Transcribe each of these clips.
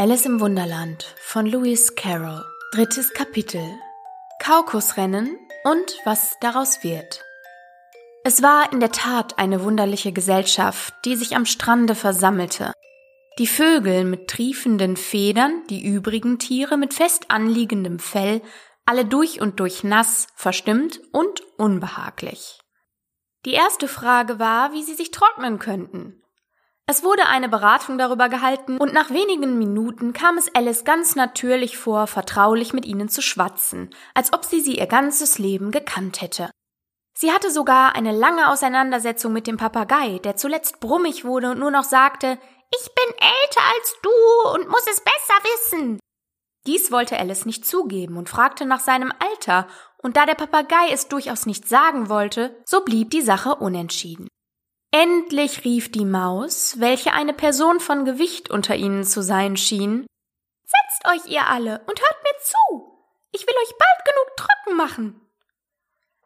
Alice im Wunderland von Lewis Carroll. Drittes Kapitel. Kaukusrennen und was daraus wird. Es war in der Tat eine wunderliche Gesellschaft, die sich am Strande versammelte. Die Vögel mit triefenden Federn, die übrigen Tiere mit fest anliegendem Fell, alle durch und durch nass, verstimmt und unbehaglich. Die erste Frage war, wie sie sich trocknen könnten. Es wurde eine Beratung darüber gehalten, und nach wenigen Minuten kam es Alice ganz natürlich vor, vertraulich mit ihnen zu schwatzen, als ob sie sie ihr ganzes Leben gekannt hätte. Sie hatte sogar eine lange Auseinandersetzung mit dem Papagei, der zuletzt brummig wurde und nur noch sagte Ich bin älter als du und muss es besser wissen. Dies wollte Alice nicht zugeben und fragte nach seinem Alter, und da der Papagei es durchaus nicht sagen wollte, so blieb die Sache unentschieden. Endlich rief die Maus, welche eine Person von Gewicht unter ihnen zu sein schien, Setzt euch ihr alle und hört mir zu. Ich will euch bald genug trocken machen.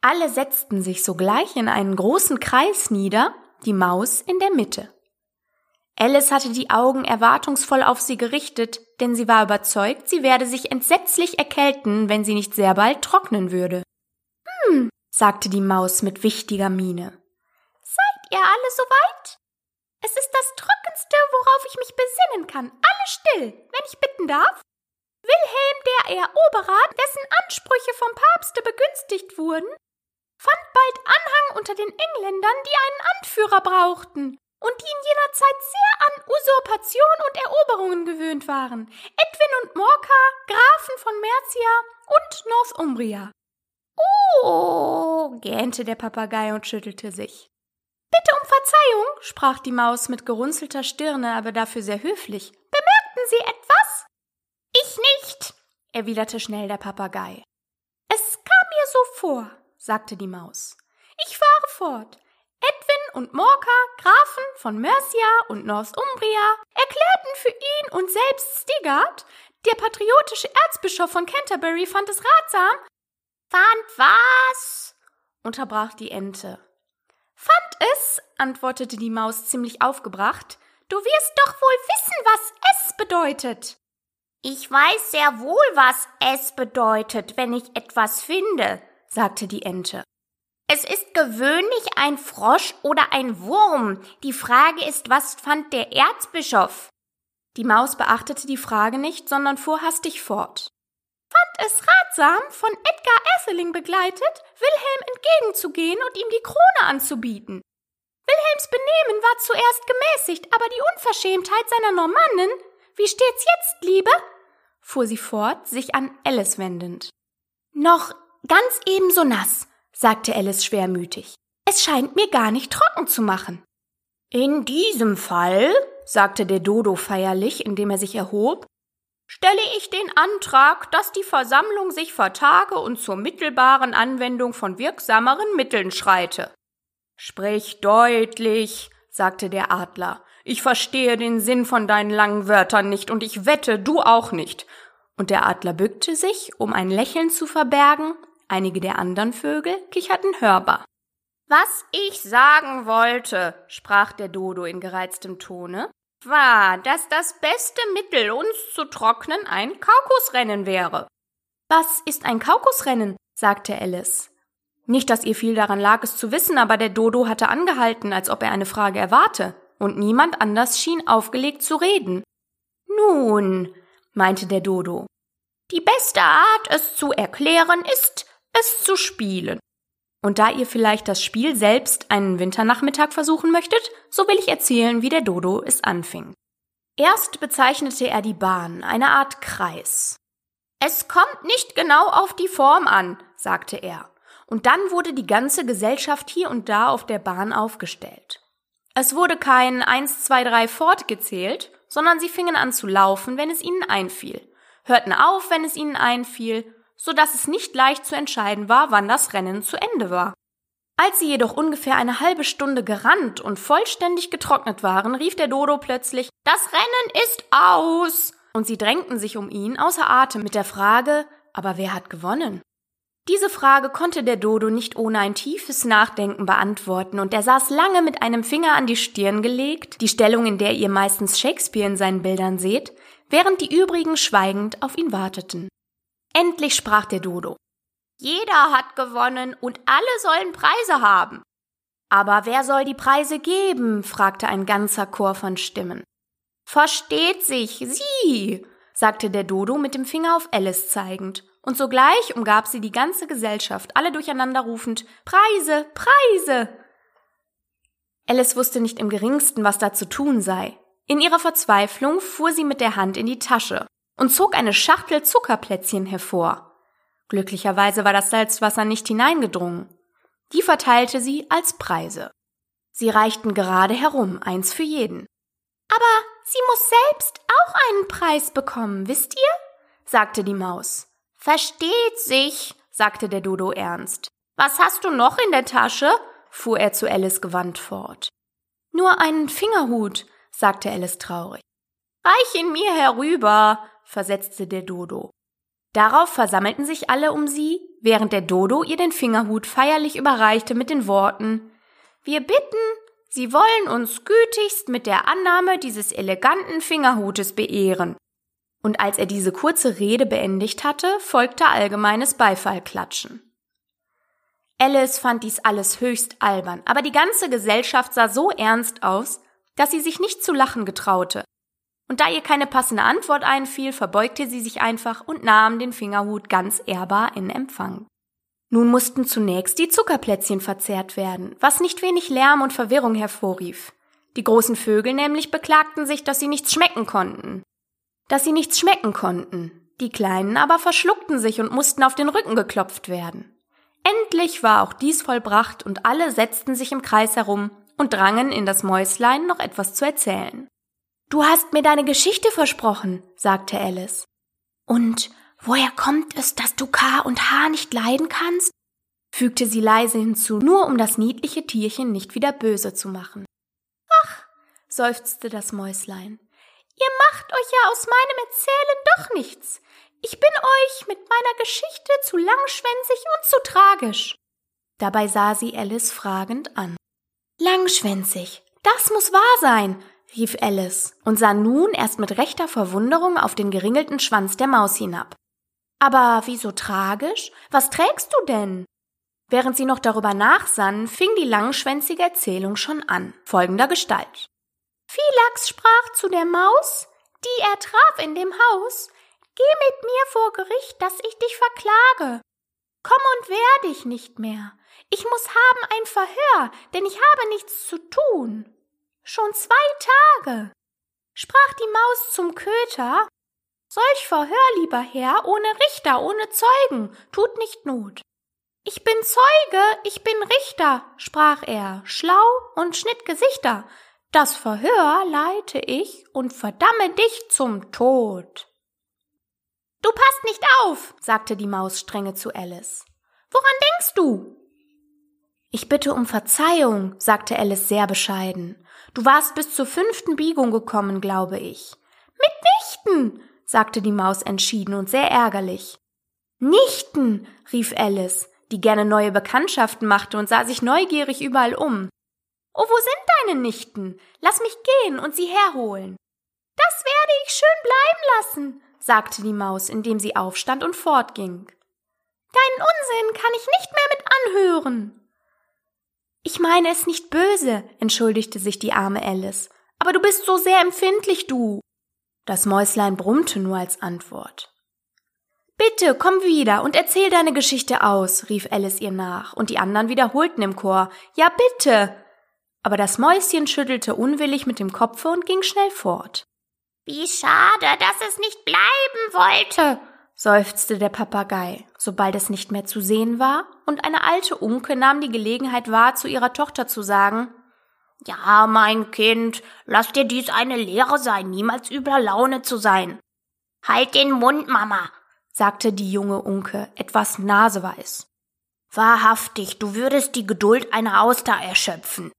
Alle setzten sich sogleich in einen großen Kreis nieder, die Maus in der Mitte. Alice hatte die Augen erwartungsvoll auf sie gerichtet, denn sie war überzeugt, sie werde sich entsetzlich erkälten, wenn sie nicht sehr bald trocknen würde. Hm, sagte die Maus mit wichtiger Miene ihr alle soweit? Es ist das Trockenste, worauf ich mich besinnen kann. Alle still, wenn ich bitten darf. Wilhelm der Eroberer, dessen Ansprüche vom Papste begünstigt wurden, fand bald Anhang unter den Engländern, die einen Anführer brauchten und die in jener Zeit sehr an Usurpation und Eroberungen gewöhnt waren. Edwin und Morka, Grafen von Mercia und Northumbria. Oh, gähnte der Papagei und schüttelte sich. Bitte um Verzeihung, sprach die Maus mit gerunzelter Stirne, aber dafür sehr höflich. Bemerkten Sie etwas? Ich nicht, erwiderte schnell der Papagei. Es kam mir so vor, sagte die Maus. Ich fahre fort. Edwin und Morka, Grafen von Mercia und Northumbria, erklärten für ihn und selbst Stigard, der patriotische Erzbischof von Canterbury, fand es ratsam. Fand was? unterbrach die Ente. Es, antwortete die Maus ziemlich aufgebracht, du wirst doch wohl wissen, was es bedeutet. Ich weiß sehr wohl, was es bedeutet, wenn ich etwas finde, sagte die Ente. Es ist gewöhnlich ein Frosch oder ein Wurm. Die Frage ist, was fand der Erzbischof? Die Maus beachtete die Frage nicht, sondern fuhr hastig fort fand es ratsam, von Edgar Atheling begleitet, Wilhelm entgegenzugehen und ihm die Krone anzubieten. Wilhelms Benehmen war zuerst gemäßigt, aber die Unverschämtheit seiner Normannen, wie steht's jetzt, Liebe? fuhr sie fort, sich an Alice wendend. Noch ganz ebenso nass, sagte Alice schwermütig. Es scheint mir gar nicht trocken zu machen. In diesem Fall, sagte der Dodo feierlich, indem er sich erhob, stelle ich den Antrag, dass die Versammlung sich vertage und zur mittelbaren Anwendung von wirksameren Mitteln schreite. Sprich deutlich, sagte der Adler. Ich verstehe den Sinn von deinen langen Wörtern nicht und ich wette, du auch nicht. Und der Adler bückte sich, um ein Lächeln zu verbergen, einige der anderen Vögel kicherten hörbar. Was ich sagen wollte, sprach der Dodo in gereiztem Tone, war, dass das beste Mittel, uns zu trocknen, ein Kaukusrennen wäre. Was ist ein Kaukusrennen? sagte Alice. Nicht, dass ihr viel daran lag, es zu wissen, aber der Dodo hatte angehalten, als ob er eine Frage erwarte, und niemand anders schien aufgelegt zu reden. Nun, meinte der Dodo, die beste Art, es zu erklären, ist, es zu spielen. Und da ihr vielleicht das Spiel selbst einen Winternachmittag versuchen möchtet, so will ich erzählen, wie der Dodo es anfing. Erst bezeichnete er die Bahn, eine Art Kreis. Es kommt nicht genau auf die Form an, sagte er, und dann wurde die ganze Gesellschaft hier und da auf der Bahn aufgestellt. Es wurde kein eins, zwei, drei fortgezählt, sondern sie fingen an zu laufen, wenn es ihnen einfiel, hörten auf, wenn es ihnen einfiel so dass es nicht leicht zu entscheiden war, wann das Rennen zu Ende war. Als sie jedoch ungefähr eine halbe Stunde gerannt und vollständig getrocknet waren, rief der Dodo plötzlich Das Rennen ist aus. Und sie drängten sich um ihn außer Atem mit der Frage Aber wer hat gewonnen? Diese Frage konnte der Dodo nicht ohne ein tiefes Nachdenken beantworten, und er saß lange mit einem Finger an die Stirn gelegt, die Stellung, in der ihr meistens Shakespeare in seinen Bildern seht, während die übrigen schweigend auf ihn warteten. Endlich sprach der Dodo. Jeder hat gewonnen und alle sollen Preise haben. Aber wer soll die Preise geben? fragte ein ganzer Chor von Stimmen. Versteht sich, Sie, sagte der Dodo mit dem Finger auf Alice zeigend, und sogleich umgab sie die ganze Gesellschaft, alle durcheinander rufend Preise, Preise. Alice wusste nicht im geringsten, was da zu tun sei. In ihrer Verzweiflung fuhr sie mit der Hand in die Tasche und zog eine Schachtel Zuckerplätzchen hervor. Glücklicherweise war das Salzwasser nicht hineingedrungen. Die verteilte sie als Preise. Sie reichten gerade herum, eins für jeden. Aber sie muss selbst auch einen Preis bekommen, wisst ihr? sagte die Maus. Versteht sich, sagte der Dodo ernst. Was hast du noch in der Tasche? fuhr er zu Alice gewandt fort. Nur einen Fingerhut, sagte Alice traurig. Reich ihn mir herüber, versetzte der Dodo. Darauf versammelten sich alle um sie, während der Dodo ihr den Fingerhut feierlich überreichte mit den Worten Wir bitten, Sie wollen uns gütigst mit der Annahme dieses eleganten Fingerhutes beehren. Und als er diese kurze Rede beendigt hatte, folgte allgemeines Beifallklatschen. Alice fand dies alles höchst albern, aber die ganze Gesellschaft sah so ernst aus, dass sie sich nicht zu lachen getraute. Und da ihr keine passende Antwort einfiel, verbeugte sie sich einfach und nahm den Fingerhut ganz ehrbar in Empfang. Nun mussten zunächst die Zuckerplätzchen verzehrt werden, was nicht wenig Lärm und Verwirrung hervorrief. Die großen Vögel nämlich beklagten sich, dass sie nichts schmecken konnten. Dass sie nichts schmecken konnten. Die Kleinen aber verschluckten sich und mussten auf den Rücken geklopft werden. Endlich war auch dies vollbracht und alle setzten sich im Kreis herum und drangen in das Mäuslein noch etwas zu erzählen. Du hast mir deine Geschichte versprochen, sagte Alice. Und woher kommt es, dass du K und H nicht leiden kannst? fügte sie leise hinzu, nur um das niedliche Tierchen nicht wieder böse zu machen. Ach, seufzte das Mäuslein, ihr macht euch ja aus meinem Erzählen doch nichts. Ich bin euch mit meiner Geschichte zu langschwänzig und zu tragisch. Dabei sah sie Alice fragend an. Langschwänzig, das muss wahr sein, rief Alice und sah nun erst mit rechter Verwunderung auf den geringelten Schwanz der Maus hinab. Aber wieso tragisch? Was trägst du denn? Während sie noch darüber nachsann, fing die langschwänzige Erzählung schon an, folgender Gestalt. Philax sprach zu der Maus, die er traf in dem Haus, Geh mit mir vor Gericht, dass ich dich verklage. Komm und wehr dich nicht mehr. Ich muss haben ein Verhör, denn ich habe nichts zu tun. Schon zwei Tage. Sprach die Maus zum Köter, Solch Verhör, lieber Herr, ohne Richter, ohne Zeugen, tut nicht Not. Ich bin Zeuge, ich bin Richter, sprach er, schlau und schnitt Gesichter. Das Verhör leite ich und verdamme dich zum Tod. Du passt nicht auf, sagte die Maus strenge zu Alice. Woran denkst du? Ich bitte um Verzeihung, sagte Alice sehr bescheiden. Du warst bis zur fünften Biegung gekommen, glaube ich. Mitnichten, sagte die Maus entschieden und sehr ärgerlich. Nichten, rief Alice, die gerne neue Bekanntschaften machte und sah sich neugierig überall um. Oh, wo sind deine Nichten? Lass mich gehen und sie herholen. Das werde ich schön bleiben lassen, sagte die Maus, indem sie aufstand und fortging. Deinen Unsinn kann ich nicht mehr mit anhören. Ich meine es nicht böse, entschuldigte sich die arme Alice. Aber du bist so sehr empfindlich, du. Das Mäuslein brummte nur als Antwort. Bitte, komm wieder und erzähl deine Geschichte aus, rief Alice ihr nach, und die anderen wiederholten im Chor. Ja, bitte. Aber das Mäuschen schüttelte unwillig mit dem Kopfe und ging schnell fort. Wie schade, dass es nicht bleiben wollte, seufzte der Papagei, sobald es nicht mehr zu sehen war, und eine alte Unke nahm die Gelegenheit wahr, zu ihrer Tochter zu sagen Ja, mein Kind, lass dir dies eine Lehre sein, niemals übler Laune zu sein. Halt den Mund, Mama, sagte die junge Unke, etwas naseweiß. Wahrhaftig, du würdest die Geduld einer Auster erschöpfen.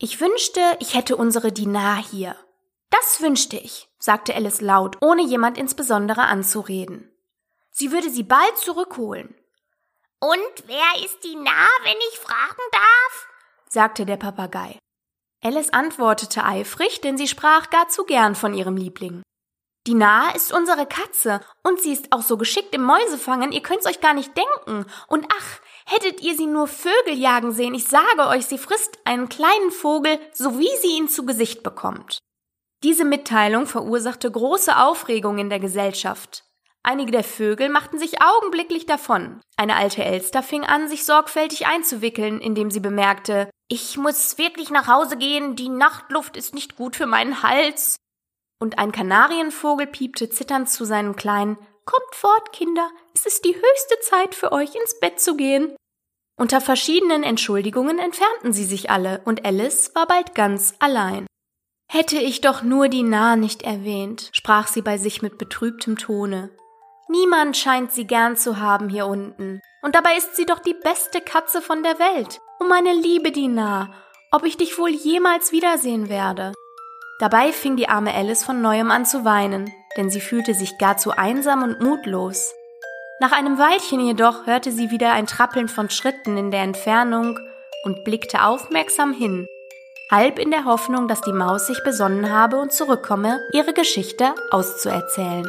Ich wünschte, ich hätte unsere Dinar hier. Das wünschte ich, sagte Alice laut, ohne jemand insbesondere anzureden. Sie würde sie bald zurückholen. Und wer ist die Nah, wenn ich fragen darf? sagte der Papagei. Alice antwortete eifrig, denn sie sprach gar zu gern von ihrem Liebling. Die Nahe ist unsere Katze und sie ist auch so geschickt im Mäusefangen, ihr könnt's euch gar nicht denken. Und ach, hättet ihr sie nur Vögel jagen sehen, ich sage euch, sie frisst einen kleinen Vogel, so wie sie ihn zu Gesicht bekommt. Diese Mitteilung verursachte große Aufregung in der Gesellschaft. Einige der Vögel machten sich augenblicklich davon. Eine alte Elster fing an, sich sorgfältig einzuwickeln, indem sie bemerkte, ich muss wirklich nach Hause gehen, die Nachtluft ist nicht gut für meinen Hals. Und ein Kanarienvogel piepte zitternd zu seinen Kleinen, Kommt fort, Kinder, es ist die höchste Zeit für euch ins Bett zu gehen. Unter verschiedenen Entschuldigungen entfernten sie sich alle, und Alice war bald ganz allein. Hätte ich doch nur die Nah nicht erwähnt, sprach sie bei sich mit betrübtem Tone. Niemand scheint sie gern zu haben hier unten. Und dabei ist sie doch die beste Katze von der Welt. Oh meine liebe Dinah, ob ich dich wohl jemals wiedersehen werde. Dabei fing die arme Alice von neuem an zu weinen, denn sie fühlte sich gar zu einsam und mutlos. Nach einem Weilchen jedoch hörte sie wieder ein Trappeln von Schritten in der Entfernung und blickte aufmerksam hin, halb in der Hoffnung, dass die Maus sich besonnen habe und zurückkomme, ihre Geschichte auszuerzählen.